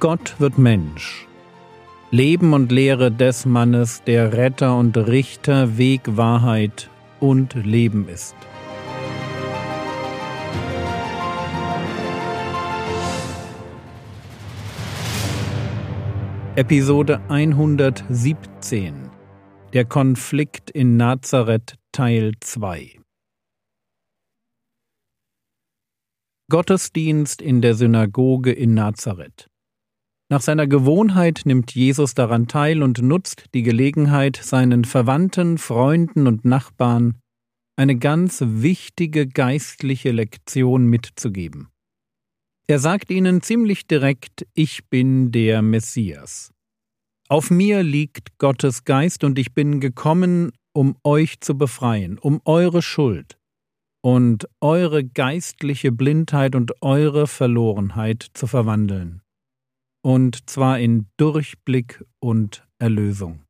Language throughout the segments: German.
Gott wird Mensch. Leben und Lehre des Mannes, der Retter und Richter, Weg, Wahrheit und Leben ist. Episode 117 Der Konflikt in Nazareth Teil 2 Gottesdienst in der Synagoge in Nazareth. Nach seiner Gewohnheit nimmt Jesus daran teil und nutzt die Gelegenheit, seinen Verwandten, Freunden und Nachbarn eine ganz wichtige geistliche Lektion mitzugeben. Er sagt ihnen ziemlich direkt, ich bin der Messias. Auf mir liegt Gottes Geist und ich bin gekommen, um euch zu befreien, um eure Schuld und eure geistliche Blindheit und eure Verlorenheit zu verwandeln und zwar in Durchblick und Erlösung.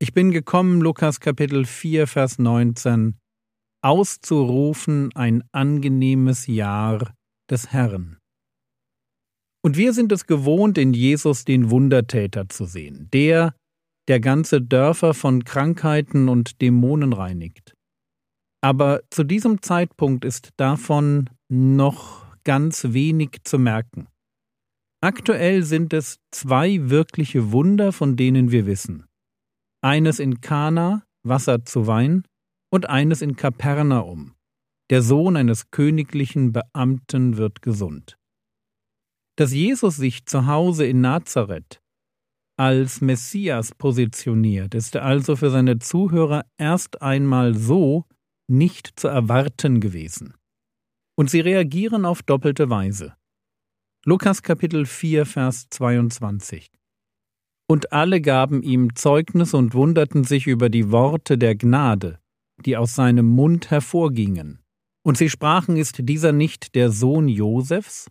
Ich bin gekommen, Lukas Kapitel 4, Vers 19, auszurufen ein angenehmes Jahr des Herrn. Und wir sind es gewohnt, in Jesus den Wundertäter zu sehen, der, der ganze Dörfer von Krankheiten und Dämonen reinigt. Aber zu diesem Zeitpunkt ist davon noch ganz wenig zu merken. Aktuell sind es zwei wirkliche Wunder, von denen wir wissen. Eines in Kana, Wasser zu Wein, und eines in Kapernaum. Der Sohn eines königlichen Beamten wird gesund. Dass Jesus sich zu Hause in Nazareth als Messias positioniert, ist also für seine Zuhörer erst einmal so nicht zu erwarten gewesen. Und sie reagieren auf doppelte Weise. Lukas Kapitel 4, Vers 22. Und alle gaben ihm Zeugnis und wunderten sich über die Worte der Gnade, die aus seinem Mund hervorgingen. Und sie sprachen, ist dieser nicht der Sohn Josefs?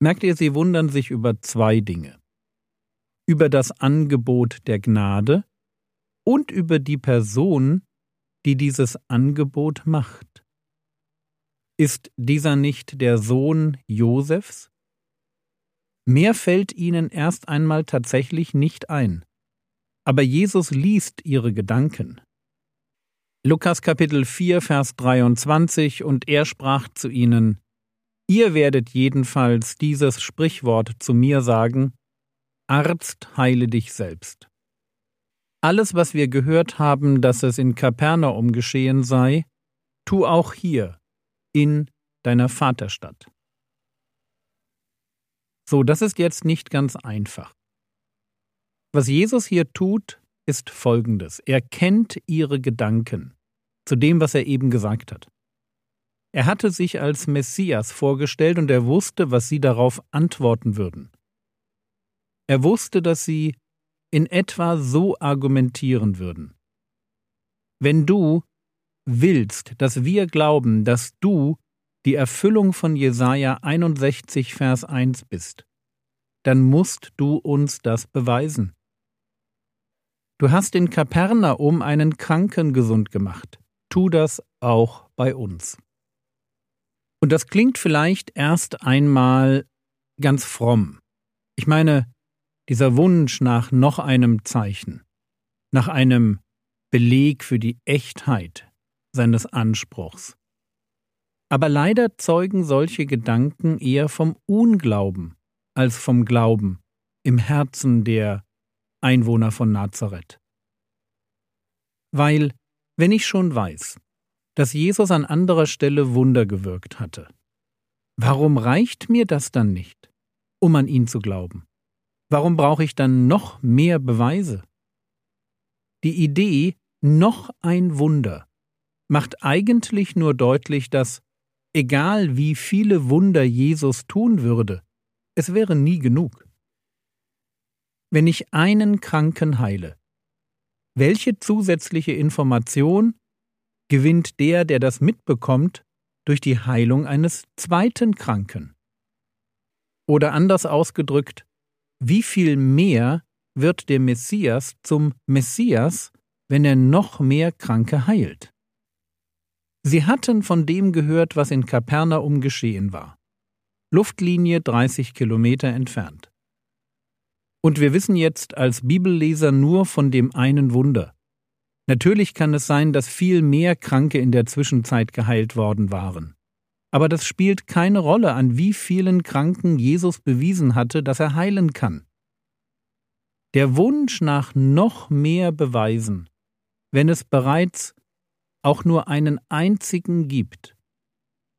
Merkt ihr, sie wundern sich über zwei Dinge. Über das Angebot der Gnade und über die Person, die dieses Angebot macht. Ist dieser nicht der Sohn Josefs? Mehr fällt ihnen erst einmal tatsächlich nicht ein. Aber Jesus liest ihre Gedanken. Lukas Kapitel 4, Vers 23 Und er sprach zu ihnen, Ihr werdet jedenfalls dieses Sprichwort zu mir sagen, Arzt, heile dich selbst. Alles, was wir gehört haben, dass es in Kapernaum geschehen sei, tu auch hier, in deiner Vaterstadt. So, das ist jetzt nicht ganz einfach. Was Jesus hier tut, ist Folgendes. Er kennt ihre Gedanken zu dem, was er eben gesagt hat. Er hatte sich als Messias vorgestellt und er wusste, was sie darauf antworten würden. Er wusste, dass sie in etwa so argumentieren würden. Wenn du willst, dass wir glauben, dass du die Erfüllung von Jesaja 61, Vers 1 bist, dann musst du uns das beweisen. Du hast in Kapernaum einen Kranken gesund gemacht. Tu das auch bei uns. Und das klingt vielleicht erst einmal ganz fromm. Ich meine, dieser Wunsch nach noch einem Zeichen, nach einem Beleg für die Echtheit seines Anspruchs. Aber leider zeugen solche Gedanken eher vom Unglauben als vom Glauben im Herzen der Einwohner von Nazareth. Weil, wenn ich schon weiß, dass Jesus an anderer Stelle Wunder gewirkt hatte, warum reicht mir das dann nicht, um an ihn zu glauben? Warum brauche ich dann noch mehr Beweise? Die Idee, noch ein Wunder, macht eigentlich nur deutlich, dass, egal wie viele Wunder Jesus tun würde, es wäre nie genug. Wenn ich einen Kranken heile, welche zusätzliche Information gewinnt der, der das mitbekommt, durch die Heilung eines zweiten Kranken? Oder anders ausgedrückt, wie viel mehr wird der Messias zum Messias, wenn er noch mehr Kranke heilt? Sie hatten von dem gehört, was in Kapernaum geschehen war. Luftlinie 30 Kilometer entfernt. Und wir wissen jetzt als Bibelleser nur von dem einen Wunder. Natürlich kann es sein, dass viel mehr Kranke in der Zwischenzeit geheilt worden waren. Aber das spielt keine Rolle, an wie vielen Kranken Jesus bewiesen hatte, dass er heilen kann. Der Wunsch nach noch mehr Beweisen, wenn es bereits auch nur einen einzigen gibt,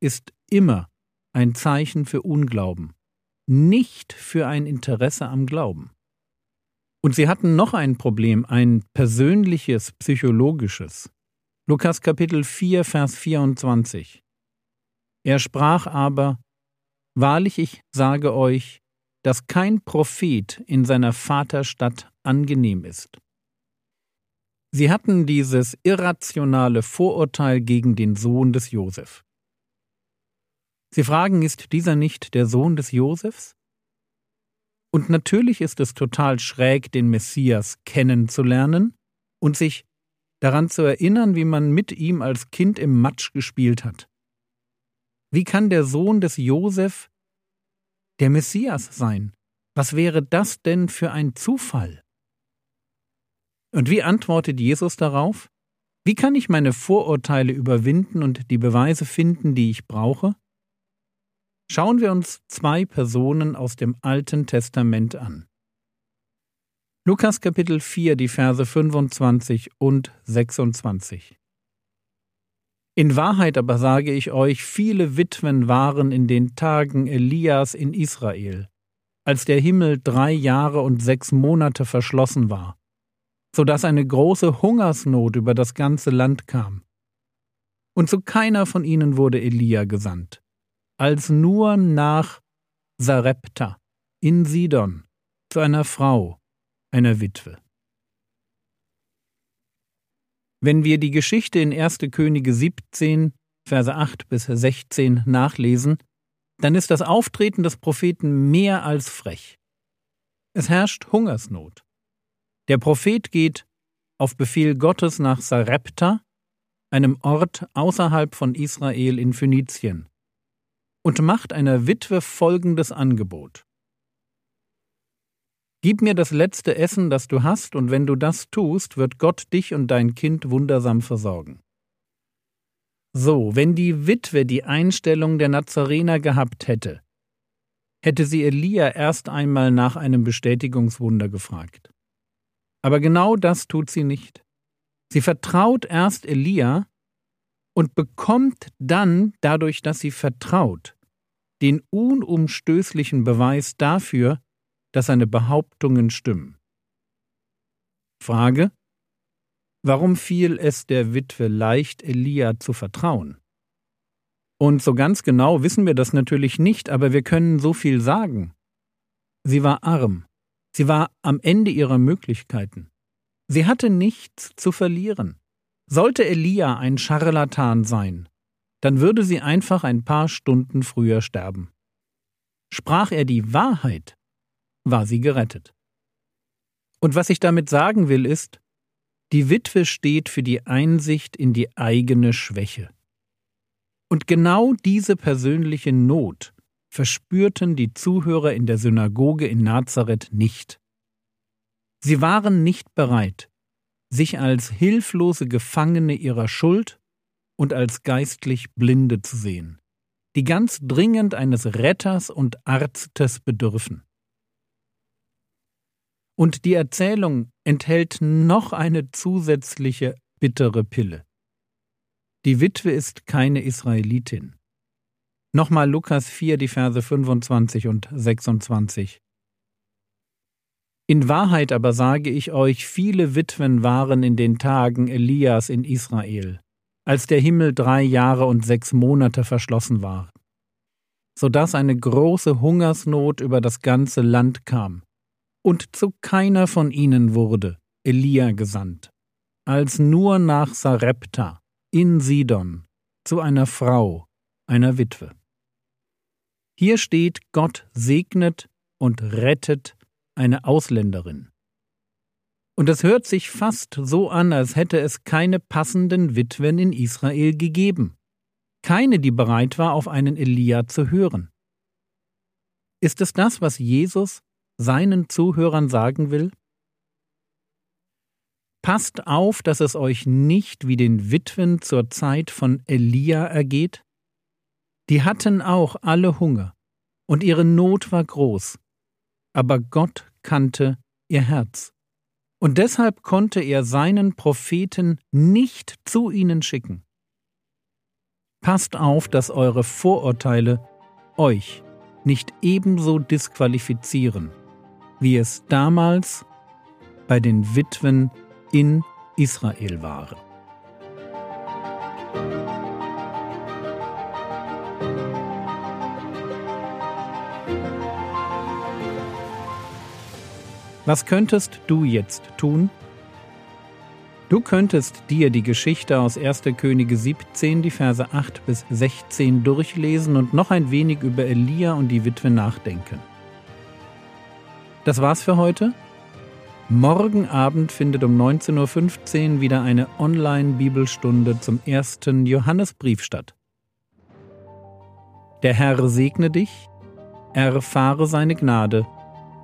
ist immer ein Zeichen für Unglauben, nicht für ein Interesse am Glauben. Und sie hatten noch ein Problem, ein persönliches, psychologisches. Lukas Kapitel 4, Vers 24. Er sprach aber, Wahrlich ich sage euch, dass kein Prophet in seiner Vaterstadt angenehm ist. Sie hatten dieses irrationale Vorurteil gegen den Sohn des Josef. Sie fragen, ist dieser nicht der Sohn des Josefs? Und natürlich ist es total schräg, den Messias kennenzulernen und sich daran zu erinnern, wie man mit ihm als Kind im Matsch gespielt hat. Wie kann der Sohn des Josef der Messias sein? Was wäre das denn für ein Zufall? Und wie antwortet Jesus darauf? Wie kann ich meine Vorurteile überwinden und die Beweise finden, die ich brauche? Schauen wir uns zwei Personen aus dem Alten Testament an. Lukas Kapitel 4, die Verse 25 und 26. In Wahrheit aber sage ich euch, viele Witwen waren in den Tagen Elias in Israel, als der Himmel drei Jahre und sechs Monate verschlossen war, so dass eine große Hungersnot über das ganze Land kam. Und zu keiner von ihnen wurde Elia gesandt, als nur nach Sarepta in Sidon zu einer Frau, einer Witwe. Wenn wir die Geschichte in 1. Könige 17, Verse 8 bis 16 nachlesen, dann ist das Auftreten des Propheten mehr als frech. Es herrscht Hungersnot. Der Prophet geht auf Befehl Gottes nach Sarepta, einem Ort außerhalb von Israel in Phönizien, und macht einer Witwe folgendes Angebot. Gib mir das letzte Essen, das du hast, und wenn du das tust, wird Gott dich und dein Kind wundersam versorgen. So, wenn die Witwe die Einstellung der Nazarener gehabt hätte, hätte sie Elia erst einmal nach einem Bestätigungswunder gefragt. Aber genau das tut sie nicht. Sie vertraut erst Elia und bekommt dann, dadurch, dass sie vertraut, den unumstößlichen Beweis dafür, dass seine Behauptungen stimmen. Frage Warum fiel es der Witwe leicht, Elia zu vertrauen? Und so ganz genau wissen wir das natürlich nicht, aber wir können so viel sagen. Sie war arm, sie war am Ende ihrer Möglichkeiten. Sie hatte nichts zu verlieren. Sollte Elia ein Scharlatan sein, dann würde sie einfach ein paar Stunden früher sterben. Sprach er die Wahrheit, war sie gerettet. Und was ich damit sagen will, ist, die Witwe steht für die Einsicht in die eigene Schwäche. Und genau diese persönliche Not verspürten die Zuhörer in der Synagoge in Nazareth nicht. Sie waren nicht bereit, sich als hilflose Gefangene ihrer Schuld und als geistlich Blinde zu sehen, die ganz dringend eines Retters und Arztes bedürfen. Und die Erzählung enthält noch eine zusätzliche bittere Pille. Die Witwe ist keine Israelitin. Nochmal Lukas 4, die Verse 25 und 26. In Wahrheit aber sage ich euch, viele Witwen waren in den Tagen Elias in Israel, als der Himmel drei Jahre und sechs Monate verschlossen war, so dass eine große Hungersnot über das ganze Land kam und zu keiner von ihnen wurde Elia gesandt, als nur nach Sarepta in Sidon zu einer Frau, einer Witwe. Hier steht, Gott segnet und rettet eine Ausländerin. Und es hört sich fast so an, als hätte es keine passenden Witwen in Israel gegeben. Keine, die bereit war, auf einen Elia zu hören. Ist es das, was Jesus seinen Zuhörern sagen will? Passt auf, dass es euch nicht wie den Witwen zur Zeit von Elia ergeht. Die hatten auch alle Hunger, und ihre Not war groß, aber Gott kannte ihr Herz. Und deshalb konnte er seinen Propheten nicht zu ihnen schicken. Passt auf, dass eure Vorurteile euch nicht ebenso disqualifizieren, wie es damals bei den Witwen in Israel waren. Was könntest du jetzt tun? Du könntest dir die Geschichte aus 1. Könige 17, die Verse 8 bis 16 durchlesen und noch ein wenig über Elia und die Witwe nachdenken. Das war's für heute. Morgen Abend findet um 19.15 Uhr wieder eine Online-Bibelstunde zum ersten Johannesbrief statt. Der Herr segne dich, erfahre seine Gnade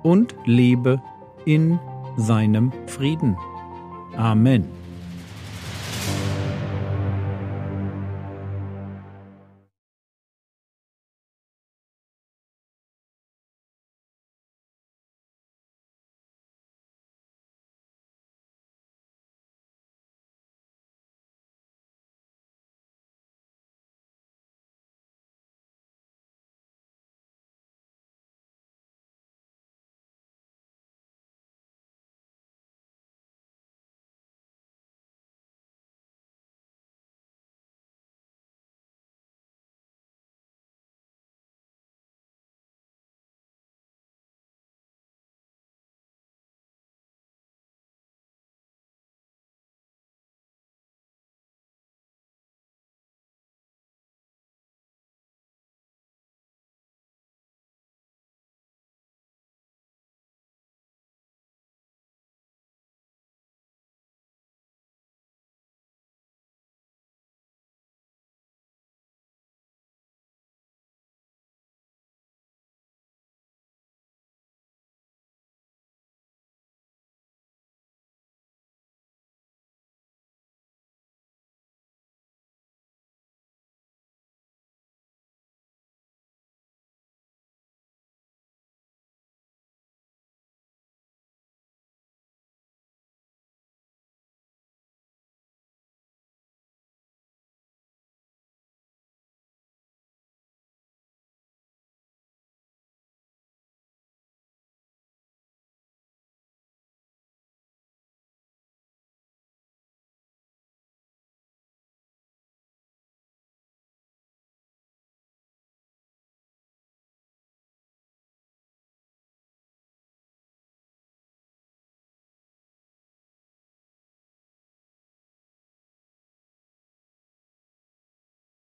und lebe in seinem Frieden. Amen.